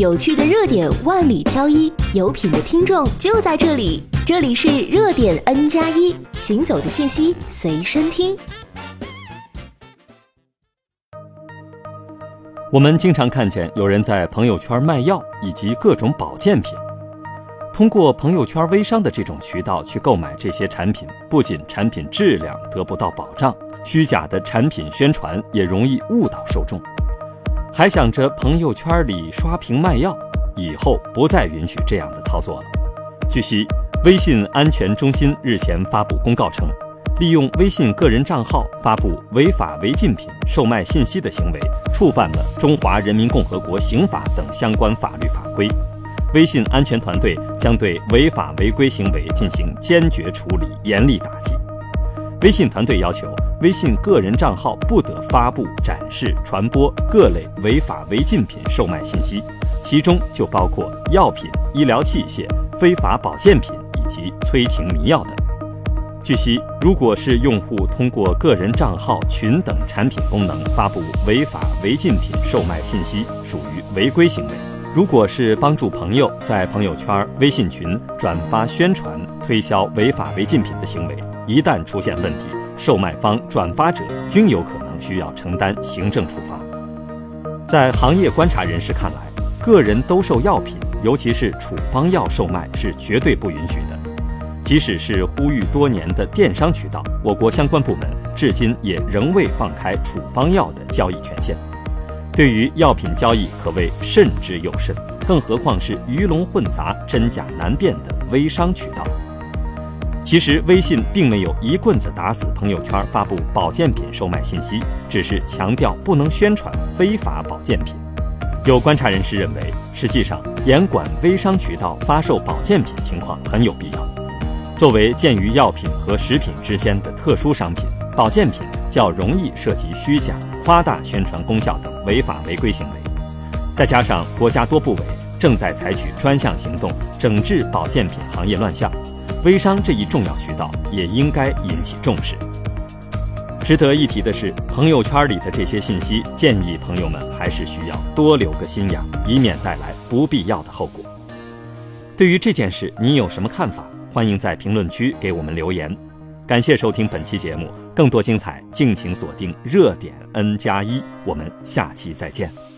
有趣的热点万里挑一，有品的听众就在这里。这里是热点 N 加一，行走的信息随身听。我们经常看见有人在朋友圈卖药以及各种保健品。通过朋友圈微商的这种渠道去购买这些产品，不仅产品质量得不到保障，虚假的产品宣传也容易误导受众。还想着朋友圈里刷屏卖药，以后不再允许这样的操作了。据悉，微信安全中心日前发布公告称，利用微信个人账号发布违法违禁品售卖信息的行为，触犯了《中华人民共和国刑法》等相关法律法规。微信安全团队将对违法违规行为进行坚决处理，严厉打击。微信团队要求，微信个人账号不得发布、展示、传播各类违法违禁品售卖信息，其中就包括药品、医疗器械、非法保健品以及催情迷药等。据悉，如果是用户通过个人账号、群等产品功能发布违法违禁品售卖信息，属于违规行为。如果是帮助朋友在朋友圈、微信群转发宣传、推销违法违禁品的行为，一旦出现问题，售卖方、转发者均有可能需要承担行政处罚。在行业观察人士看来，个人兜售药品，尤其是处方药售卖是绝对不允许的。即使是呼吁多年的电商渠道，我国相关部门至今也仍未放开处方药的交易权限。对于药品交易，可谓慎之又慎，更何况是鱼龙混杂、真假难辨的微商渠道。其实，微信并没有一棍子打死朋友圈发布保健品售卖信息，只是强调不能宣传非法保健品。有观察人士认为，实际上严管微商渠道发售保健品情况很有必要。作为介于药品和食品之间的特殊商品，保健品较容易涉及虚假。夸大宣传功效等违法违规行为，再加上国家多部委正在采取专项行动整治保健品行业乱象，微商这一重要渠道也应该引起重视。值得一提的是，朋友圈里的这些信息，建议朋友们还是需要多留个心眼，以免带来不必要的后果。对于这件事，你有什么看法？欢迎在评论区给我们留言。感谢收听本期节目，更多精彩敬请锁定热点 N 加一，我们下期再见。